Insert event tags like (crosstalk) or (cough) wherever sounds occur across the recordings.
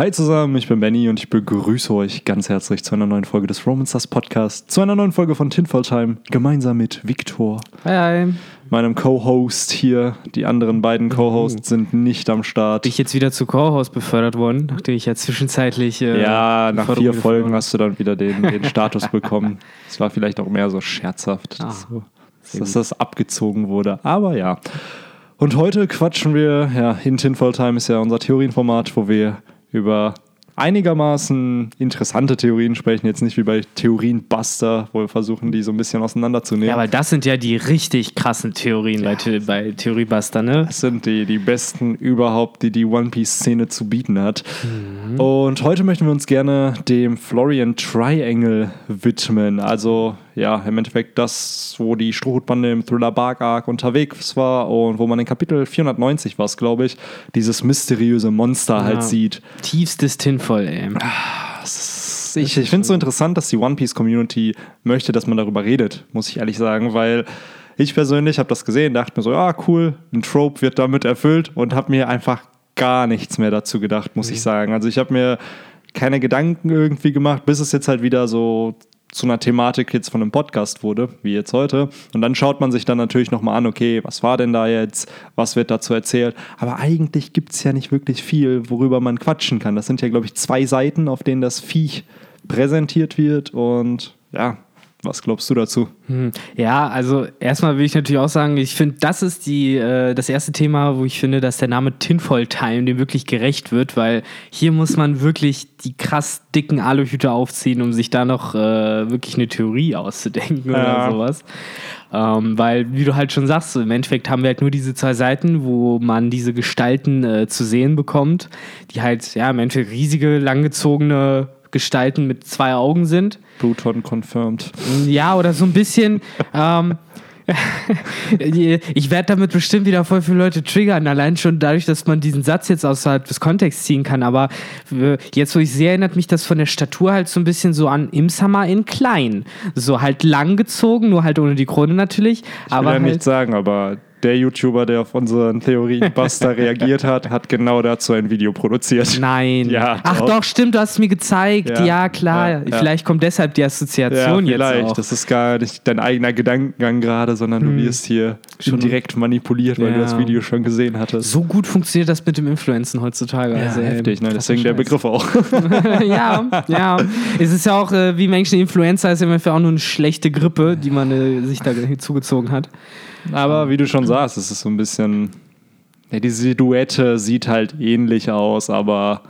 Hi zusammen, ich bin Benny und ich begrüße euch ganz herzlich zu einer neuen Folge des Romancers Podcast, zu einer neuen Folge von Tinfoil Time, gemeinsam mit Viktor, Hi, hi. meinem Co-Host hier. Die anderen beiden Co-Hosts sind nicht am Start. Bin ich jetzt wieder zu Co-Host befördert worden, nachdem ich ja zwischenzeitlich. Äh, ja, nach vier Folgen geflogen. hast du dann wieder den, den (laughs) Status bekommen. Es war vielleicht auch mehr so scherzhaft, Ah, dass, so, dass das abgezogen wurde. Aber ja. Und heute quatschen wir, ja, in Tinfoil Time ist ja unser Theorienformat, wo wir über einigermaßen interessante Theorien sprechen. Jetzt nicht wie bei Theorienbuster, wo wir versuchen, die so ein bisschen auseinanderzunehmen. Ja, weil das sind ja die richtig krassen Theorien bei, The- bei Theoriebuster, ne? Das sind die, die besten überhaupt, die die One Piece-Szene zu bieten hat. Mhm. Und heute möchten wir uns gerne dem Florian Triangle widmen. Also, ja, im Endeffekt das, wo die Strohhutbande im Thriller Bark Arc unterwegs war und wo man in Kapitel 490 war, glaube ich, dieses mysteriöse Monster halt Ja. sieht. Tiefstes Tinvoll, ey. Ich, ich finde es so interessant, dass die One Piece Community möchte, dass man darüber redet, muss ich ehrlich sagen, weil ich persönlich habe das gesehen, dachte mir so, ja, cool, ein Trope wird damit erfüllt und habe mir einfach gar nichts mehr dazu gedacht, muss ich sagen. Also ich habe mir keine Gedanken irgendwie gemacht, bis es jetzt halt wieder so zu einer Thematik jetzt von einem Podcast wurde, wie jetzt heute. Und dann schaut man sich dann natürlich nochmal an, okay, was war denn da jetzt, was wird dazu erzählt. Aber eigentlich gibt es ja nicht wirklich viel, worüber man quatschen kann. Das sind ja, glaube ich, zwei Seiten, auf denen das Viech präsentiert wird. Und ja, was glaubst du dazu? Hm. Ja, also erstmal will ich natürlich auch sagen, ich finde, das ist die, äh, das erste Thema, wo ich finde, dass der Name Tinfoil Time dem wirklich gerecht wird, weil hier muss man wirklich die krass dicken Aluhüte aufziehen, um sich da noch äh, wirklich eine Theorie auszudenken Ja. oder sowas. Ähm, weil, wie du halt schon sagst, im Endeffekt haben wir halt nur diese zwei Seiten, wo man diese Gestalten äh, zu sehen bekommt, die halt, ja, im Endeffekt riesige, langgezogene Gestalten mit zwei Augen sind. Pluton confirmed. Ja, oder so ein bisschen. (laughs) ähm, (laughs) ich werde damit bestimmt wieder voll viele Leute triggern, allein schon dadurch, dass man diesen Satz jetzt außerhalb des Kontexts ziehen kann. Aber äh, jetzt, wo ich sehe, erinnert mich das von der Statur halt so ein bisschen so an Imsama in klein. So halt lang gezogen, nur halt ohne die Krone natürlich. Ich will aber ja halt, nichts sagen, aber der YouTuber, der auf unseren Theorienbuster (laughs) reagiert hat, hat genau dazu ein Video produziert. Nein. Ja, Ach doch. doch, stimmt, du hast es mir gezeigt. Ja, Ja, klar. ja. Vielleicht kommt deshalb die Assoziation Ja, jetzt vielleicht. auch. Das ist gar nicht dein eigener Gedankengang gerade, sondern du wirst hier schon direkt manipuliert, weil du das Video schon gesehen hattest. so gut funktioniert das mit dem Influenzen heutzutage. ja, also, heftig, ne? deswegen der Scheiß. Begriff auch. (laughs) ja, ja. Es ist ja auch, äh, wie Menschen Influenza ist ja immer auch nur eine schlechte Grippe, die man äh, sich da zugezogen hat. Aber wie du schon sagst, es ist so ein bisschen. Ja, die Silhouette sieht halt ähnlich aus, aber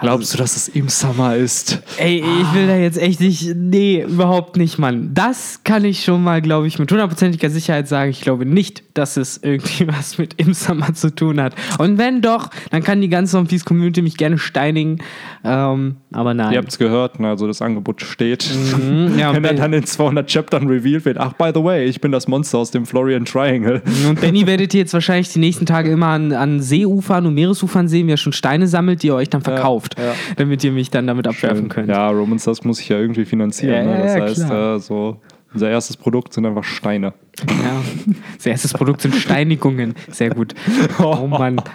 glaubst du, dass es im Summer ist? Ey, ich will da jetzt echt nicht. Nee, überhaupt nicht, Mann. Das kann ich schon mal, glaube ich, mit hundertprozentiger Sicherheit sagen. Ich glaube nicht, dass es irgendwie (laughs) was mit Im Summer zu tun hat. Und wenn doch, dann kann die ganze One Piece Community mich gerne steinigen. Ähm, aber nein. Ihr habt es gehört, ne? also das Angebot steht. Mhm, ja, (laughs) Wenn er dann in 200 Chaptern revealed wird, ach, by the way, ich bin das Monster aus dem Florian Triangle. (laughs) und Benny werdet ihr jetzt wahrscheinlich die nächsten Tage immer an, an Seeufern und Meeresufern sehen, wie er schon Steine sammelt, die ihr euch dann verkauft, ja. Damit ihr mich dann damit abwerfen könnt. Ja, Romans, das muss ich ja irgendwie finanzieren. Ja, ne? Das ja, heißt, äh, so, unser erstes Produkt sind einfach Steine. Ja. Das erste Produkt sind Steinigungen. Sehr gut. Oh Mann. (laughs)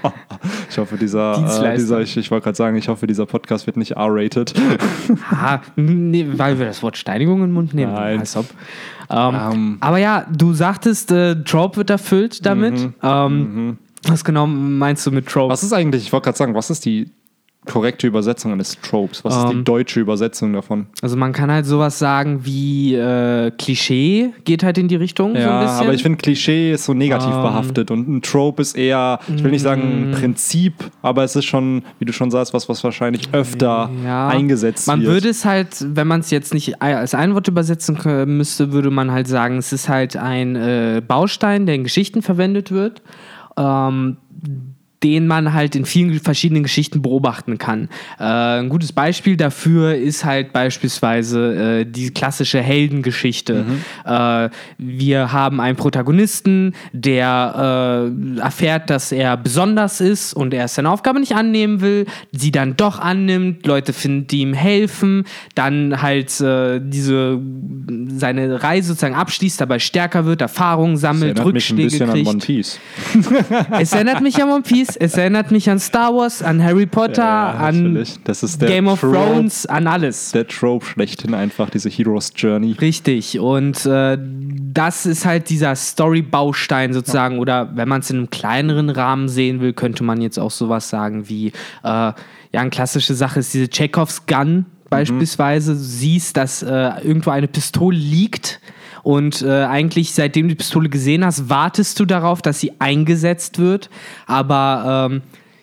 Ich hoffe, dieser, äh, dieser ich, ich wollte gerade sagen, ich hoffe, dieser Podcast wird nicht R-rated. Ah, nee, weil wir das Wort Steinigung in den Mund nehmen. Nein. Als ob. Ähm, Ähm. aber ja, du sagtest, äh, Trope wird erfüllt damit. Mhm. Ähm, Was genau meinst du mit Trope? Was ist eigentlich, ich wollte gerade sagen, was ist die korrekte Übersetzung eines Tropes? Was ist die Ähm. deutsche Übersetzung davon? Also man kann halt sowas sagen wie äh, Klischee geht halt in die Richtung so Ja, bisschen. aber ich finde, Klischee ist so negativ Ähm. behaftet und ein Trope ist eher, ich will nicht sagen ein Prinzip, aber es ist schon, wie du schon sagst, was, was wahrscheinlich öfter Ja. eingesetzt Man wird. würde es halt, wenn man es jetzt nicht als ein Wort übersetzen müsste, würde man halt sagen, es ist halt ein äh, Baustein, der in Geschichten verwendet wird, ähm, den man halt in vielen verschiedenen Geschichten beobachten kann. Äh, ein gutes Beispiel dafür ist halt beispielsweise äh, die klassische Heldengeschichte. Äh, wir haben einen Protagonisten, der äh, erfährt, dass er besonders ist und er seine Aufgabe nicht annehmen will, sie dann doch annimmt, Leute finden, die ihm helfen, dann halt äh, diese seine Reise sozusagen abschließt, dabei stärker wird, Erfahrungen sammelt, erinnert mich ein Rückschläge bisschen kriegt. an One Piece. (laughs) Es erinnert mich an One Piece, es, es erinnert mich an Star Wars, an Harry Potter, Ja, an Game of Trope. Thrones, an alles. Der Trope schlechthin einfach, diese Hero's Journey. Richtig. Und äh, das ist halt dieser Story-Baustein sozusagen. Oder wenn man es in einem kleineren Rahmen sehen will, könnte man jetzt auch sowas sagen wie, äh, ja, eine klassische Sache ist diese Chekhovs Gun beispielsweise. Du siehst, dass äh, irgendwo eine Pistole liegt. Und äh, eigentlich, seitdem du die Pistole gesehen hast, wartest du darauf, dass sie eingesetzt wird. Aber ähm,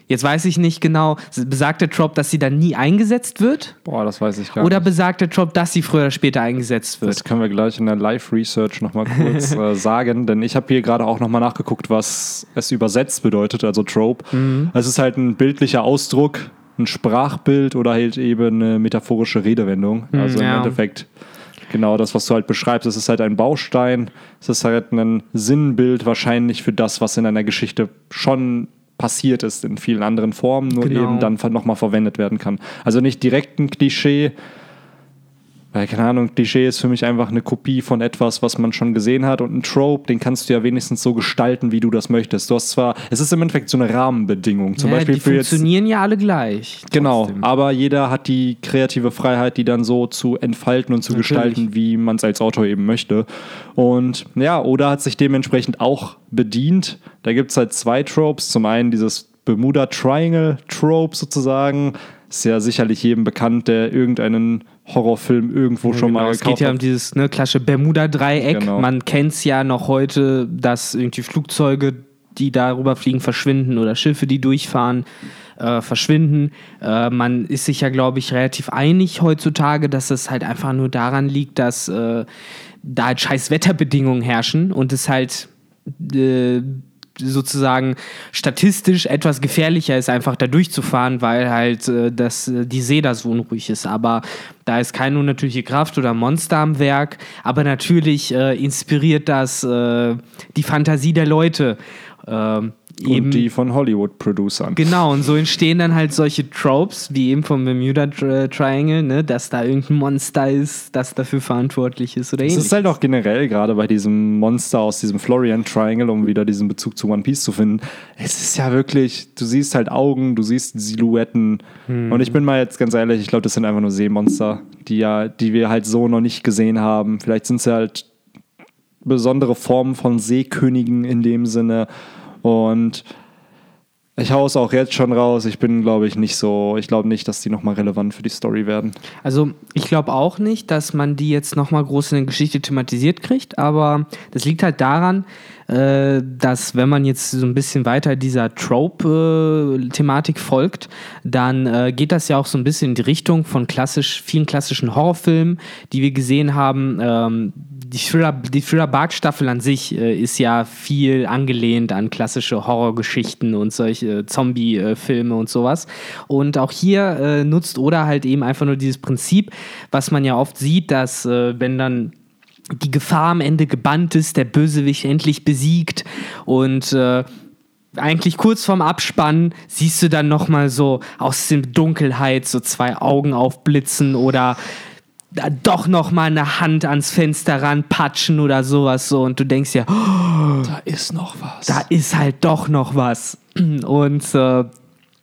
jetzt weiß ich nicht genau, besagt der Trop, dass sie dann nie eingesetzt wird? Boah, das weiß ich gar Oder nicht. besagt der Trop, dass sie früher oder später eingesetzt wird? Das können wir gleich in der Live-Research nochmal kurz (laughs) äh, sagen, denn ich habe hier gerade auch nochmal nachgeguckt, was es übersetzt bedeutet, also Trope. Es ist halt ein bildlicher Ausdruck, ein Sprachbild oder halt eben eine metaphorische Redewendung. Also ja. im Endeffekt genau das, was du halt beschreibst. Es ist halt ein Baustein, es ist halt ein Sinnbild wahrscheinlich für das, was in einer Geschichte schon passiert ist in vielen anderen Formen, nur Genau. eben dann nochmal verwendet werden kann. Also nicht direkt ein Klischee, weil, keine Ahnung, Klischee ist für mich einfach eine Kopie von etwas, was man schon gesehen hat. Und ein Trope, den kannst du ja wenigstens so gestalten, wie du das möchtest. Du hast zwar, es ist im Endeffekt so eine Rahmenbedingung. Zum ja, Beispiel die für jetzt. funktionieren ja alle gleich. Genau, trotzdem. aber jeder hat die kreative Freiheit, die dann so zu entfalten und zu Natürlich. gestalten, wie man es als Autor eben möchte. Und ja, Oda hat sich dementsprechend auch bedient. Da gibt es halt zwei Tropes. Zum einen dieses Bermuda Triangle Trope sozusagen. Ist ja sicherlich jedem bekannt, der irgendeinen Horrorfilm irgendwo schon Genau, mal es geht ja um dieses ne, klassische Bermuda-Dreieck. Genau. Man kennt es ja noch heute, dass irgendwie Flugzeuge, die darüber fliegen, verschwinden oder Schiffe, die durchfahren, äh, verschwinden. Äh, man ist sich ja, glaube ich, relativ einig heutzutage, dass es halt einfach nur daran liegt, dass äh, da halt scheiß Wetterbedingungen herrschen und es halt äh, sozusagen statistisch etwas gefährlicher ist, einfach da durchzufahren, weil halt äh, das, äh, die See da so unruhig ist. Aber da ist keine unnatürliche Kraft oder Monster am Werk. Aber natürlich äh, inspiriert das äh, die Fantasie der Leute. Ähm, eben Und die von Hollywood-Producern. Genau, und so entstehen dann halt solche Tropes, wie eben vom Bermuda Tri- Triangle, ne, dass da irgendein Monster ist, das dafür verantwortlich ist oder Es ähnliches. ist halt auch generell gerade bei diesem Monster aus diesem Florian Triangle, um wieder diesen Bezug zu One Piece zu finden. Es ist ja wirklich, du siehst halt Augen, du siehst Silhouetten. Und ich bin mal jetzt ganz ehrlich, ich glaube, das sind einfach nur Seemonster, die ja, die wir halt so noch nicht gesehen haben. Vielleicht sind sie halt besondere Formen von Seekönigen in dem Sinne. Und ich hau es auch jetzt schon raus. Ich bin, glaube ich, nicht so, ich glaube nicht, dass die nochmal relevant für die Story werden. Also ich glaube auch nicht, dass man die jetzt nochmal groß in der Geschichte thematisiert kriegt, aber das liegt halt daran, äh, dass wenn man jetzt so ein bisschen weiter dieser Trope-Thematik folgt, dann äh, geht das ja auch so ein bisschen in die Richtung von klassisch, vielen klassischen Horrorfilmen, die wir gesehen haben. Ähm, die Thriller, die Thriller Bark Staffel an sich äh, ist ja viel angelehnt an klassische Horrorgeschichten und solche Zombie-Filme und sowas. Und auch hier äh, nutzt Oda halt eben einfach nur dieses Prinzip, was man ja oft sieht, dass äh, wenn dann die Gefahr am Ende gebannt ist, der Bösewicht endlich besiegt und äh, eigentlich kurz vorm Abspann siehst du dann noch mal so aus der Dunkelheit so zwei Augen aufblitzen oder doch noch mal eine Hand ans Fenster ranpatschen oder sowas so und du denkst ja, oh, Da ist noch was. da ist halt doch noch was. Und äh,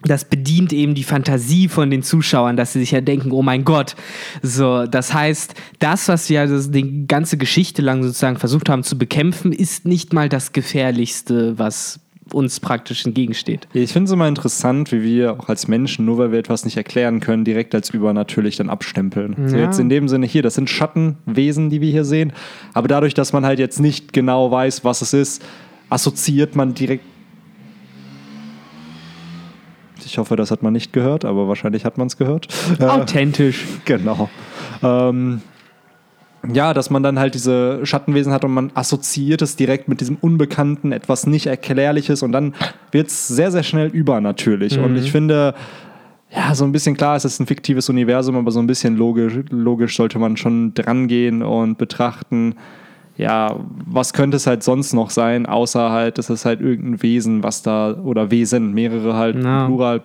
das bedient eben die Fantasie von den Zuschauern, dass sie sich ja denken, oh mein Gott. So, das heißt, das, was wir das, die ganze Geschichte lang sozusagen versucht haben zu bekämpfen, ist nicht mal das Gefährlichste, was uns praktisch entgegensteht. Ich finde es immer interessant, wie wir auch als Menschen, nur weil wir etwas nicht erklären können, direkt als übernatürlich dann abstempeln. So Ja. jetzt in dem Sinne hier, das sind Schattenwesen, die wir hier sehen. Aber dadurch, dass man halt jetzt nicht genau weiß, was es ist, assoziiert man direkt. Ich hoffe, das hat man nicht gehört, aber wahrscheinlich hat man es gehört. Äh, Authentisch. (laughs) Genau. Ähm, ja, dass man dann halt diese Schattenwesen hat und man assoziiert es direkt mit diesem Unbekannten, etwas nicht Erklärliches und dann wird es sehr, sehr schnell übernatürlich. Und ich finde, ja, so ein bisschen klar, es ist ein fiktives Universum, aber so ein bisschen logisch, logisch sollte man schon drangehen und betrachten, ja, was könnte es halt sonst noch sein, außer halt, es ist halt irgendein Wesen, was da, oder Wesen, mehrere halt, Ja. Plural,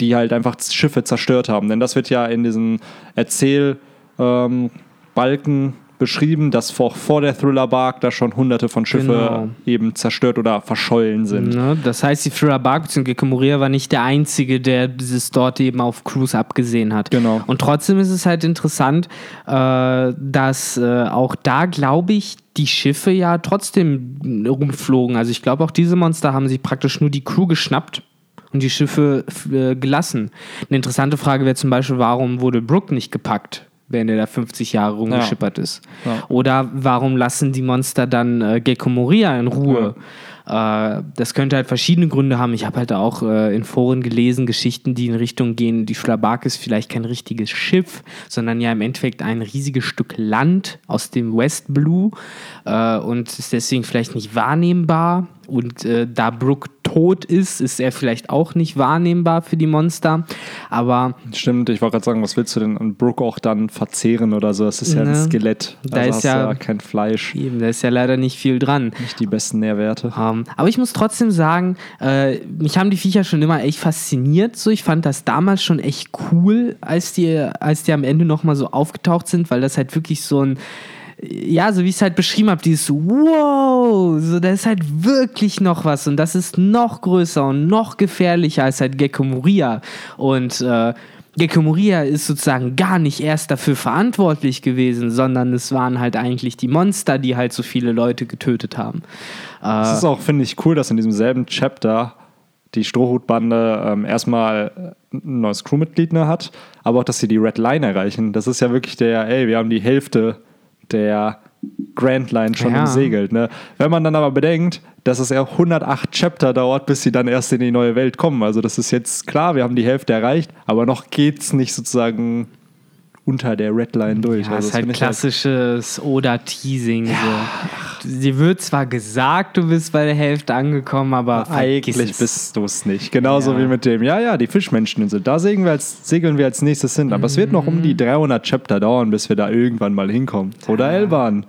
die halt einfach Schiffe zerstört haben. Denn das wird ja in diesen Erzählbalken ähm, Balken beschrieben, dass vor, vor der Thriller Bark da schon hunderte von Schiffen Genau. eben zerstört oder verschollen sind. Ne? Das heißt, die Thriller Bark bzw. Gecko Moria war nicht der Einzige, der dieses dort eben auf Cruise abgesehen hat. Genau. Und trotzdem ist es halt interessant, äh, dass äh, auch da, glaube ich, die Schiffe ja trotzdem rumflogen. Also ich glaube, auch diese Monster haben sich praktisch nur die Crew geschnappt und die Schiffe äh, gelassen. Eine interessante Frage wäre zum Beispiel, warum wurde Brooke nicht gepackt? Während er da 50 Jahre rumgeschippert ist. Ja. Oder warum lassen die Monster dann äh, Gecko Moria in Ruhe? Äh, das könnte halt verschiedene Gründe haben. Ich habe halt auch äh, in Foren gelesen, Geschichten, die in Richtung gehen, die Schlabak ist vielleicht kein richtiges Schiff, sondern ja im Endeffekt ein riesiges Stück Land aus dem West Blue äh, und ist deswegen vielleicht nicht wahrnehmbar. Und äh, da Brooke tot ist, ist er vielleicht auch nicht wahrnehmbar für die Monster. Aber Stimmt, ich wollte gerade sagen, was willst du denn an Brooke auch dann verzehren oder so? Das ist ja ein Ne? Skelett. Da also ist ja- ja kein Fleisch, eben, da ist ja leider nicht viel dran. nicht die besten Nährwerte. Ähm, aber ich muss trotzdem sagen, äh, mich haben die Viecher schon immer echt fasziniert. So, ich fand das damals schon echt cool, als die, als die am Ende nochmal so aufgetaucht sind, weil das halt wirklich so ein, ja, so wie ich es halt beschrieben habe, dieses Wow, so da ist halt wirklich noch was und das ist noch größer und noch gefährlicher als halt Gecko Moria. Und äh, Gecko Moria ist sozusagen gar nicht erst dafür verantwortlich gewesen, sondern es waren halt eigentlich die Monster, die halt so viele Leute getötet haben. Äh, Es ist auch, finde ich, cool, dass in diesem selben Chapter die Strohhutbande ähm, erstmal ein neues Crewmitglied ne, hat, aber auch, dass sie die Red Line erreichen. Das ist ja wirklich der, ey, wir haben die Hälfte der Grand Line schon Ja. umsegelt. Ne? Wenn man dann aber bedenkt, dass es ja 108 Chapter dauert, bis sie dann erst in die neue Welt kommen. Also das ist jetzt klar, wir haben die Hälfte erreicht, aber noch geht's nicht sozusagen unter der Red Line durch. Ja, also ist halt finde ich klassisches Oder-Teasing. So. Dir wird zwar gesagt, du bist bei der Hälfte angekommen, aber vergiss Eigentlich bist du es nicht. Genauso Ja. wie mit dem, ja, ja, die Fischmenscheninsel. Da segeln wir als, segeln wir als nächstes hin. Aber es wird noch um Mhm. die 300 Chapter dauern, bis wir da irgendwann mal hinkommen. Oder Elban.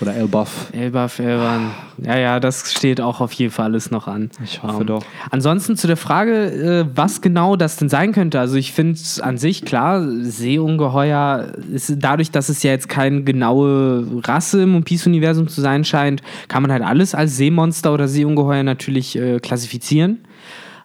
Oder Elbaf. Elbaf, Elban. Ja, ja, das steht auch auf jeden Fall alles noch an. Ich hoffe doch. Ansonsten zu der Frage, äh, was genau das denn sein könnte. Also ich finde es an sich klar, Seeungeheuer ist dadurch, dass es ja jetzt keine genaue Rasse im One Piece-Universum zu sein scheint, kann man halt alles als Seemonster oder Seeungeheuer natürlich äh, klassifizieren.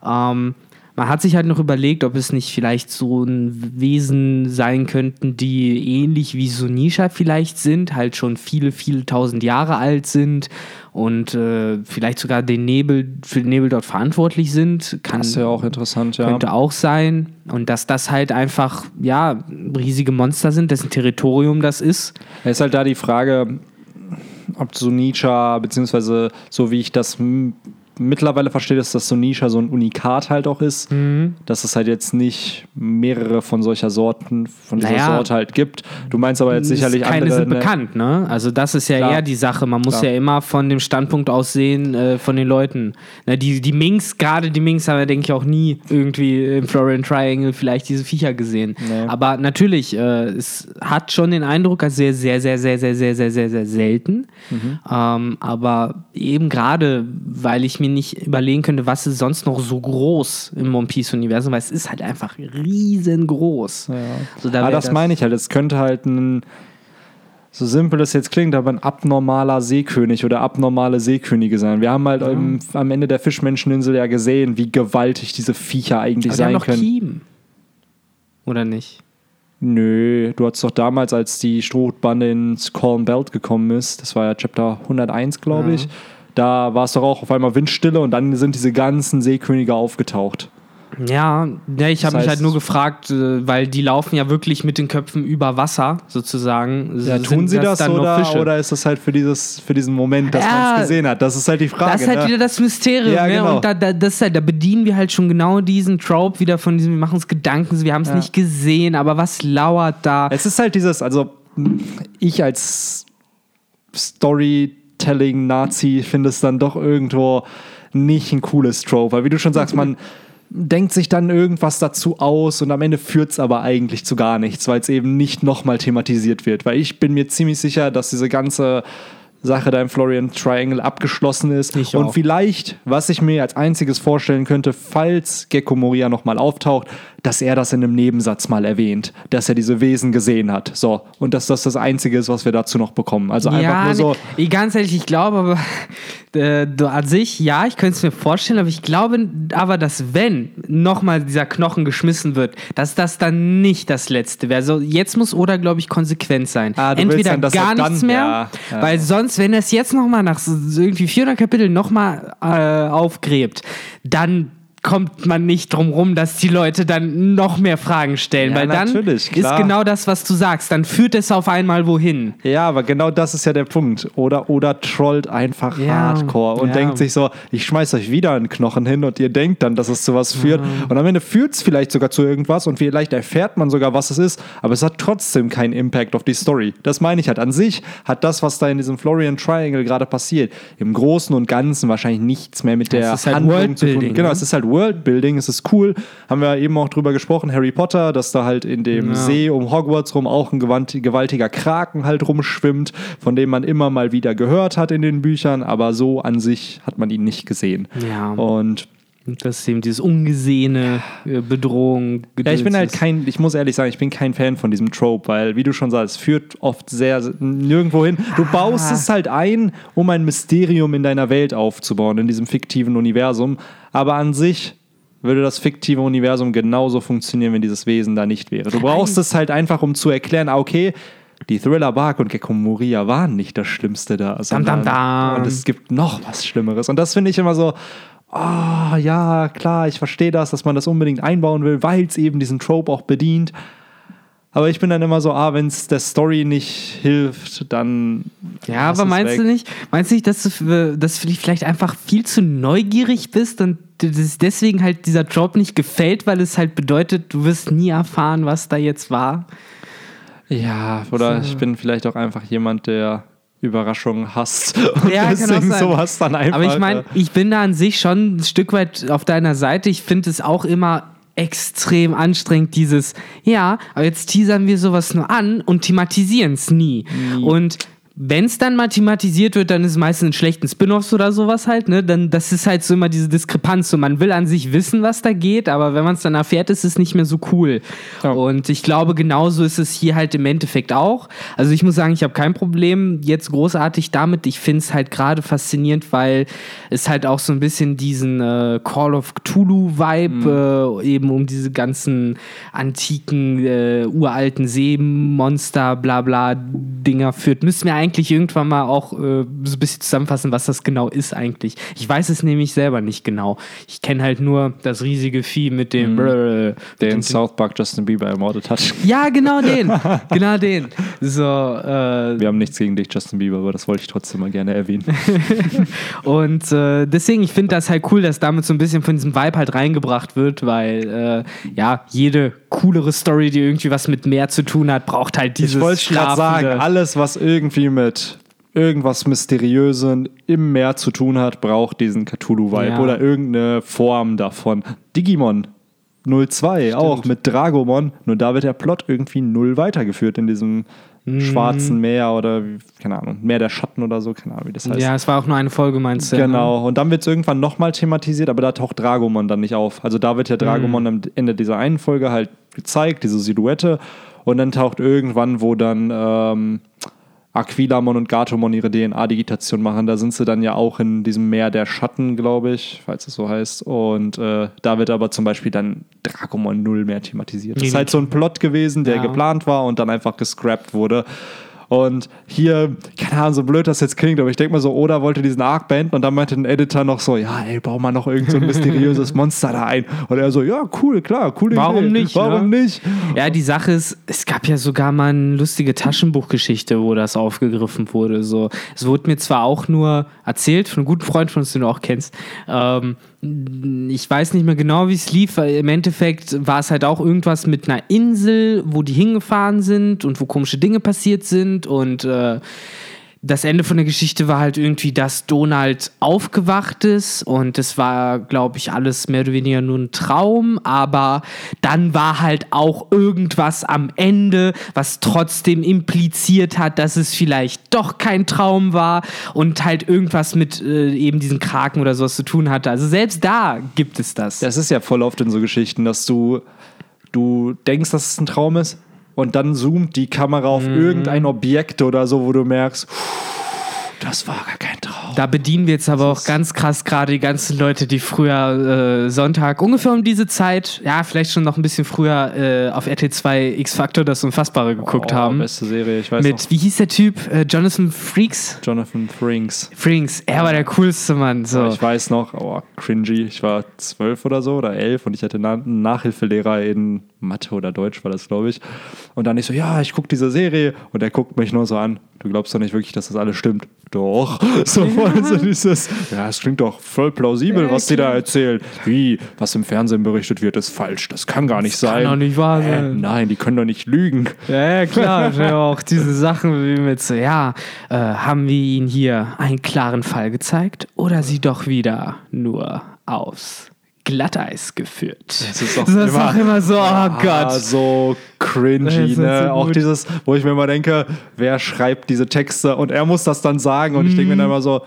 Ähm, man hat sich halt noch überlegt, ob es nicht vielleicht so ein Wesen sein könnten, die ähnlich wie Sunisha vielleicht sind, halt schon viele, viele tausend Jahre alt sind und äh, vielleicht sogar den Nebel, für den Nebel dort verantwortlich sind. Kann, Das ist ja auch interessant, ja. könnte auch sein. Und dass das halt einfach, ja, riesige Monster sind, dessen Territorium das ist. Es ist halt da die Frage, ob Sunisha, beziehungsweise so wie ich das mittlerweile verstehe, dass Sunisha so ein Unikat halt auch ist. Mhm. Dass es halt jetzt nicht mehrere von solcher Sorten, von dieser Naja. Sorte halt gibt. Du meinst aber jetzt sicherlich Keine andere. sind ne? bekannt, ne? Also das ist ja Klar. eher die Sache. Man muss Klar. ja immer von dem Standpunkt aus sehen, äh, von den Leuten. Ne, die, die Minks, gerade die Minks haben ja, denke ich, auch nie irgendwie im Florian Triangle vielleicht diese Viecher gesehen. Nee. Aber natürlich, äh, es hat schon den Eindruck, als sehr, sehr, sehr, sehr, sehr, sehr, sehr, sehr, sehr selten. Mhm. Ähm, aber eben gerade, weil ich mir nicht überlegen könnte, was ist sonst noch so groß im One Piece-Universum, weil es ist halt einfach riesengroß. Ja. So, da Aber wär das, meine ich halt. Es könnte halt ein, so simpel es jetzt klingt, aber ein abnormaler Seekönig oder abnormale Seekönige sein. Wir haben halt im, am Ende der Fischmenscheninsel ja gesehen, wie gewaltig diese Viecher eigentlich Aber sein noch können. Kiemen. Oder nicht? Nö, du hattest doch damals, als die Strohbande ins Calm Belt gekommen ist, das war ja Chapter 101, glaube Ja. ich, da war es doch auch auf einmal Windstille und dann sind diese ganzen Seekönige aufgetaucht. Ja, ja ich habe Das mich halt nur gefragt, äh, weil die laufen ja wirklich mit den Köpfen über Wasser, sozusagen. Ja, tun sie das dann nur oder, oder ist das halt für, dieses, für diesen Moment, dass Ja, man es gesehen hat? Das ist halt die Frage. Das ist halt ne? wieder das Mysterium, Ja, ne? genau. Und da, da, das halt, da bedienen wir halt schon genau diesen Trope wieder von diesem, wir machen uns Gedanken, wir haben es Ja. nicht gesehen, aber was lauert da? Es ist halt dieses, also ich als Storytelling-Nazi finde es dann doch irgendwo nicht ein cooles Trope, weil wie du schon sagst, man denkt sich dann irgendwas dazu aus und am Ende führt es aber eigentlich zu gar nichts, weil es eben nicht nochmal thematisiert wird. Weil ich bin mir ziemlich sicher, dass diese ganze Sache da im Florian Triangle abgeschlossen ist. Ich und auch. vielleicht, was ich mir als einziges vorstellen könnte, falls Gecko Moria nochmal auftaucht, dass er das in einem Nebensatz mal erwähnt, dass er diese Wesen gesehen hat. So, und dass das das Einzige ist, was wir dazu noch bekommen. Also einfach ja, nur so. nee, ganz ehrlich, ich glaube aber, (laughs) äh, an sich, ja, ich könnte es mir vorstellen, aber ich glaube aber, dass wenn nochmal dieser Knochen geschmissen wird, dass das dann nicht das Letzte wäre. So, jetzt muss Oda, glaube ich, konsequent sein. Ah, Entweder dann, gar er dann- nichts mehr, ja, ja. weil sonst, wenn er es jetzt nochmal nach irgendwie 400 Kapiteln nochmal äh, aufgräbt, dann kommt man nicht drum rum, dass die Leute dann noch mehr Fragen stellen, Ja, weil dann ist genau das, was du sagst, dann führt es auf einmal wohin. Ja, aber genau das ist ja der Punkt. Oder, oder trollt einfach Ja, hardcore und ja. denkt sich so, ich schmeiß euch wieder einen Knochen hin und ihr denkt dann, dass es zu was führt. Und am Ende führt es vielleicht sogar zu irgendwas und vielleicht erfährt man sogar, was es ist, aber es hat trotzdem keinen Impact auf die Story. Das meine ich halt. An sich hat das, was da in diesem Florian Triangle gerade passiert, im Großen und Ganzen wahrscheinlich nichts mehr mit der halt Handlung zu tun. Genau, ne? es ist halt Worldbuilding, es ist cool. Haben wir eben auch drüber gesprochen, Harry Potter, dass da halt in dem Ja. See um Hogwarts rum auch ein gewalt- gewaltiger Kraken halt rumschwimmt, von dem man immer mal wieder gehört hat in den Büchern, aber so an sich hat man ihn nicht gesehen. Ja. Und Das ist eben dieses ungesehene äh, Bedrohung. ja, ich bin halt kein, ich muss ehrlich sagen, ich bin kein Fan von diesem Trope, weil, wie du schon sagst, es führt oft sehr nirgendwo hin. Du baust Ah. es halt ein, um ein Mysterium in deiner Welt aufzubauen, in diesem fiktiven Universum. Aber an sich würde das fiktive Universum genauso funktionieren, wenn dieses Wesen da nicht wäre. Du brauchst es halt einfach, um zu erklären, ah, okay, die Thriller Bark und Gekko Moria waren nicht das Schlimmste da. sondern- dam. Und es gibt noch was Schlimmeres. Und das finde ich immer so, ah, ja, klar, ich verstehe das, dass man das unbedingt einbauen will, weil es eben diesen Trope auch bedient. Aber ich bin dann immer so, ah, wenn es der Story nicht hilft, dann. Ja, aber meinst weg. du nicht, meinst du nicht, dass du, äh, dass du vielleicht einfach viel zu neugierig bist und deswegen halt dieser Job nicht gefällt, weil es halt bedeutet, du wirst nie erfahren, was da jetzt war? Ja, oder ich bin vielleicht auch einfach jemand, der Überraschungen hasst (laughs) und Ja, deswegen sowas dann einfach. Aber ich meine, ich bin da an sich schon ein Stück weit auf deiner Seite. Ich finde es auch immer extrem anstrengend, dieses, ja, aber jetzt teasern wir sowas nur an und thematisieren es nie. Und wenn es dann mal thematisiert wird, dann ist es meistens in schlechten Spin-offs oder sowas halt, ne? Dann, das ist halt so immer diese Diskrepanz. So, man will an sich wissen, was da geht, aber wenn man es dann erfährt, ist es nicht mehr so cool. Ja. Und ich glaube, genauso ist es hier halt im Endeffekt auch. Also ich muss sagen, ich habe kein Problem jetzt großartig damit. Ich finde es halt gerade faszinierend, weil es halt auch so ein bisschen diesen äh, Call of Cthulhu-Vibe äh, eben um diese ganzen antiken, äh, uralten Seemonster, bla bla Dinger führt. Müssen wir eigentlich irgendwann mal auch äh, so ein bisschen zusammenfassen, was das genau ist eigentlich. Ich weiß es nämlich selber nicht genau. Ich kenne halt nur das riesige Vieh mit dem Brrr, der in South Park Justin Bieber ermordet hat. (laughs) ja, genau den. genau den. So, äh, Wir haben nichts gegen dich, Justin Bieber, aber das wollte ich trotzdem mal gerne erwähnen. (laughs) und äh, deswegen, ich finde das halt cool, dass damit so ein bisschen von diesem Vibe halt reingebracht wird, weil äh, ja, jede coolere Story, die irgendwie was mit Meer zu tun hat, braucht halt dieses Ich wollte gerade sagen, alles, was irgendwie mit irgendwas Mysteriösen im Meer zu tun hat, braucht diesen Cthulhu-Vibe Ja. oder irgendeine Form davon. Digimon 02 auch mit Dragomon, nur da wird der Plot irgendwie null weitergeführt in diesem Mhm. schwarzen Meer oder, keine Ahnung, Meer der Schatten oder so, keine Ahnung, wie das heißt. Ja, es war auch nur eine Folge, meinst du? ne? Genau, und dann wird es irgendwann nochmal thematisiert, aber da taucht Dragomon dann nicht auf. Also da wird ja Dragomon am Ende dieser einen Folge halt gezeigt, diese Silhouette, und dann taucht irgendwann, wo dann ähm, Aquilamon und Gatomon ihre DNA-Digitation machen, da sind sie dann ja auch in diesem Meer der Schatten, glaube ich, falls es so heißt. Und äh, da wird aber zum Beispiel dann Dragomon null mehr thematisiert. Das ist Nee, halt so ein Plot gewesen, der Ja. geplant war und dann einfach gescrapped wurde. Und hier, keine Ahnung, so blöd das jetzt klingt, aber ich denke mal so, Oda wollte diesen Arc beenden und dann meinte ein Editor noch so, ja, ey, bau mal noch irgend so ein mysteriöses (laughs) Monster da ein. Und er so, ja, cool, klar, coole Warum Idee. nicht, Warum ne? nicht? Ja, die Sache ist, es gab ja sogar mal eine lustige Taschenbuchgeschichte, wo das aufgegriffen wurde. So, es wurde mir zwar auch nur erzählt von einem guten Freund von uns, den du auch kennst. Ähm, ich weiß nicht mehr genau, wie es lief. weil Im Endeffekt war es halt auch irgendwas mit einer Insel, wo die hingefahren sind und wo komische Dinge passiert sind und äh, das Ende von der Geschichte war halt irgendwie, dass Donald aufgewacht ist und es war, glaube ich, alles mehr oder weniger nur ein Traum, aber dann war halt auch irgendwas am Ende, was trotzdem impliziert hat, dass es vielleicht doch kein Traum war und halt irgendwas mit äh, eben diesen Kraken oder sowas zu tun hatte. Also selbst da gibt es das. Das ist ja voll oft in so Geschichten, dass du du denkst, dass es ein Traum ist und dann zoomt die Kamera auf irgendein Objekt oder so, wo du merkst, das war gar kein Traum. Da bedienen wir jetzt aber auch ganz krass gerade die ganzen Leute, die früher äh, Sonntag ungefähr um diese Zeit, ja, vielleicht schon noch ein bisschen früher äh, auf RT 2 X-Factor das Unfassbare geguckt Oh, haben. Beste Serie, ich weiß Mit, noch. wie hieß der Typ? Äh, Jonathan Freaks? Jonathan Frinks. Frings, er war der coolste Mann. So. Ich weiß noch, oh, cringy. Ich war zwölf oder so oder elf und ich hatte einen Nachhilfelehrer in Mathe oder Deutsch, war das, glaube ich. Und dann ich so, ja, ich gucke diese Serie und er guckt mich nur so an. Du glaubst doch nicht wirklich, dass das alles stimmt. Doch. (laughs) So voll so dieses, ja, es klingt doch voll plausibel, was die da erzählen. Wie, was im Fernsehen berichtet wird, ist falsch. Das kann gar nicht sein. Kann doch nicht wahr Äh, sein. nein, die können doch nicht lügen. Ja, klar. auch diese Sachen wie mit so, ja, äh, haben wir Ihnen hier einen klaren Fall gezeigt oder Sie doch wieder nur aufs Glatteis geführt? Das ist doch das ist auch immer so, oh Ah, Gott. so Das cringy, ist ne? so auch dieses, wo ich mir immer denke, wer schreibt diese Texte und er muss das dann sagen und ich denke mir dann immer so,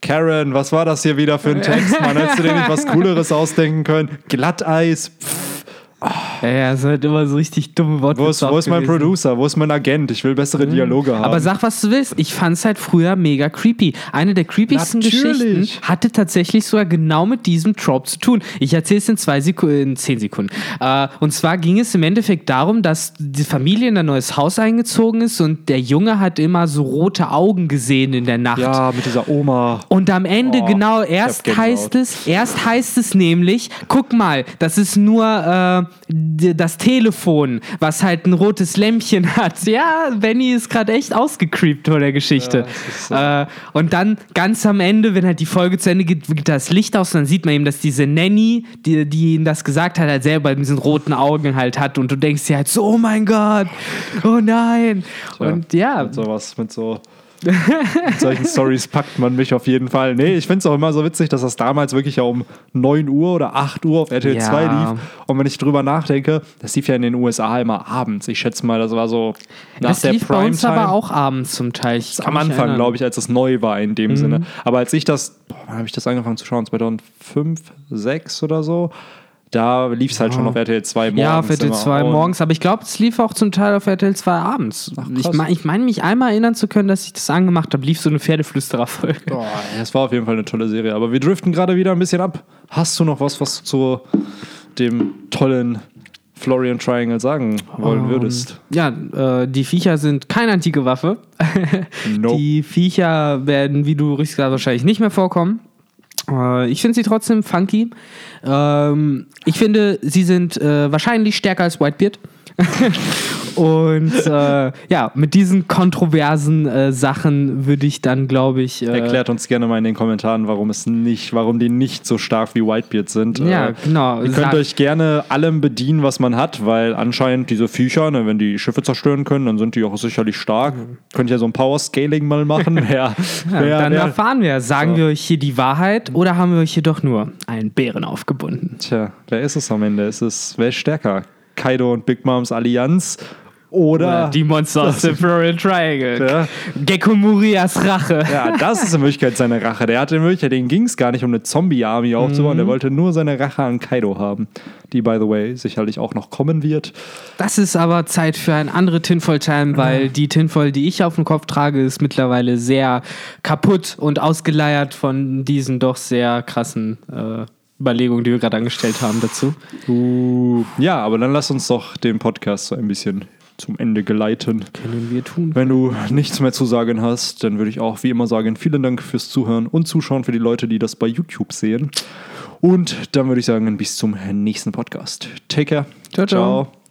Karen, was war das hier wieder für ein Text? (laughs) Man hättest du dir nicht was Cooleres ausdenken können. Glatteis. Pff, Ja, ja, es wird immer so richtig dumme Worte. wo ist, wo ist mein Producer? Wo ist mein Agent? Ich will bessere Dialoge haben. Mhm. Aber sag, was du willst. Ich fand es halt früher mega creepy. Eine der creepigsten Natürlich. Geschichten hatte tatsächlich sogar genau mit diesem Trope zu tun. Ich erzähle es in zwei Sekunden, in zehn Sekunden. Äh, und zwar ging es im Endeffekt darum, dass die Familie in ein neues Haus eingezogen ist und der Junge hat immer so rote Augen gesehen in der Nacht. ja, mit dieser Oma. Und am Ende Oh, genau erst heißt es, erst heißt es nämlich, guck mal, das ist nur äh, das Telefon, was halt ein rotes Lämpchen (laughs) hat. Ja, Benny ist gerade echt ausgecreept vor der Geschichte. äh, und dann ganz am Ende, wenn halt die Folge zu Ende geht, geht das Licht aus und dann sieht man eben, dass diese Nanny, die, die ihm das gesagt hat, halt selber mit diesen roten Augen halt hat und du denkst dir halt so, oh mein Gott, oh nein. Und ja, Mit sowas, mit so. Mit solchen Stories packt man mich auf jeden Fall. Nee, ich finde es auch immer so witzig, dass das damals wirklich ja um 9 Uhr oder 8 Uhr auf RTL Ja. 2 lief. Und wenn ich drüber nachdenke, das lief ja in den USA immer abends. Ich schätze mal, das war so nach das der lief bei uns Primetime. aber auch abends zum Teil. Ich am Anfang. Mhm. glaube ich, als es neu war in dem Sinne. Aber als ich das, boah, wann habe ich das angefangen zu schauen? 2005, 2006 oder so. Da lief es halt schon auf RTL 2 morgens. Ja, auf RTL immer. 2 Und morgens, aber ich glaube, es lief auch zum Teil auf RTL 2 abends. ich krass. meine ich mein, mich einmal erinnern zu können, dass ich das angemacht habe, lief so eine Pferdeflüsterer-Folge. Boah, das war auf jeden Fall eine tolle Serie. Aber wir driften gerade wieder ein bisschen ab. Hast du noch was, was du zu dem tollen Florian Triangle sagen wollen würdest? Ja, äh, die Viecher sind keine antike Waffe. (laughs) Nope. Die Viecher werden, wie du richtig gesagt hast, wahrscheinlich nicht mehr vorkommen. Äh, ich finde sie trotzdem funky. Ähm, ich finde, sie sind äh, wahrscheinlich stärker als Whitebeard. (laughs) Und äh, ja, mit diesen kontroversen äh, Sachen würde ich dann, glaube ich. Äh, Erklärt uns gerne mal in den Kommentaren, warum es nicht, warum die nicht so stark wie Whitebeard sind. Ja, Äh, genau. Ihr könnt Sag- euch gerne allem bedienen, was man hat, weil anscheinend diese Viecher, ne, wenn die Schiffe zerstören können, dann sind die auch sicherlich stark. Könnt ihr so ein Power-Scaling mal machen? (laughs) Wer, Ja, wer, dann wer, erfahren wir, sagen So. wir euch hier die Wahrheit oder haben wir euch hier doch nur einen Bären aufgebunden? Tja, wer ist es am Ende? Ist es, wer ist stärker? Kaido und Big Moms Allianz oder, Oder die Monster aus dem (laughs) Florian Triangle. Ja. Gecko Murias Rache. Ja, das ist in Wirklichkeit seine Rache. Der hatte in Wirklichkeit, den ging es gar nicht um eine Zombie-Army aufzubauen. Mhm. Der wollte nur seine Rache an Kaido haben. Die, by the way, sicherlich auch noch kommen wird. Das ist aber Zeit für ein andere Tinfoil-Time, weil die Tinfoil, die ich auf dem Kopf trage, ist mittlerweile sehr kaputt und ausgeleiert von diesen doch sehr krassen äh, Überlegungen, die wir gerade angestellt haben dazu. Uh, ja, aber dann lass uns doch den Podcast so ein bisschen zum Ende geleiten. Können wir tun. Wenn du nichts mehr zu sagen hast, dann würde ich auch wie immer sagen, vielen Dank fürs Zuhören und Zuschauen für die Leute, die das bei YouTube sehen. Und dann würde ich sagen, bis zum nächsten Podcast. Take care. Ciao, ciao. ciao.